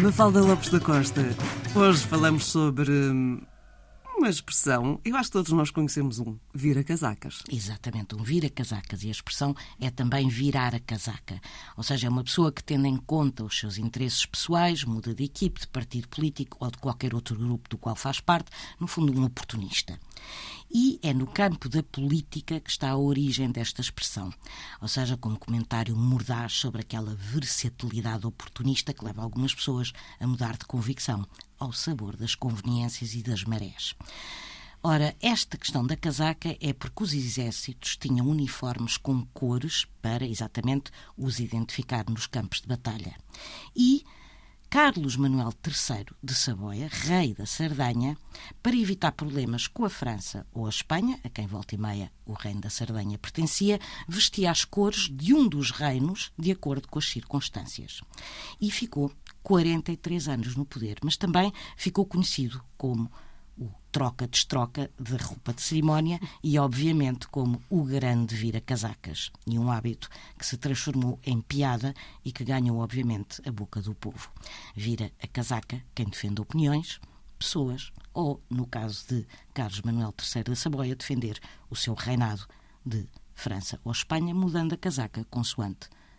Mafalda Lopes da Costa, hoje falamos sobre hum, uma expressão, eu acho que todos nós conhecemos um, vira-casacas. Exatamente, um vira-casacas. E a expressão é também virar a casaca. Ou seja, é uma pessoa que, tendo em conta os seus interesses pessoais, muda de equipe, de partido político ou de qualquer outro grupo do qual faz parte, no fundo, um oportunista. E é no campo da política que está a origem desta expressão, ou seja, como comentário mordaz sobre aquela versatilidade oportunista que leva algumas pessoas a mudar de convicção, ao sabor das conveniências e das marés. Ora, esta questão da casaca é porque os exércitos tinham uniformes com cores para exatamente os identificar nos campos de batalha. E Carlos Manuel III de Saboia, rei da Sardanha, para evitar problemas com a França ou a Espanha, a quem volta e meia o reino da Sardanha pertencia, vestia as cores de um dos reinos de acordo com as circunstâncias. E ficou 43 anos no poder, mas também ficou conhecido como o troca-destroca de roupa de cerimónia e, obviamente, como o grande vira-casacas. E um hábito que se transformou em piada e que ganhou, obviamente, a boca do povo. Vira a casaca quem defende opiniões, pessoas ou, no caso de Carlos Manuel III da Saboia, defender o seu reinado de França ou Espanha, mudando a casaca consoante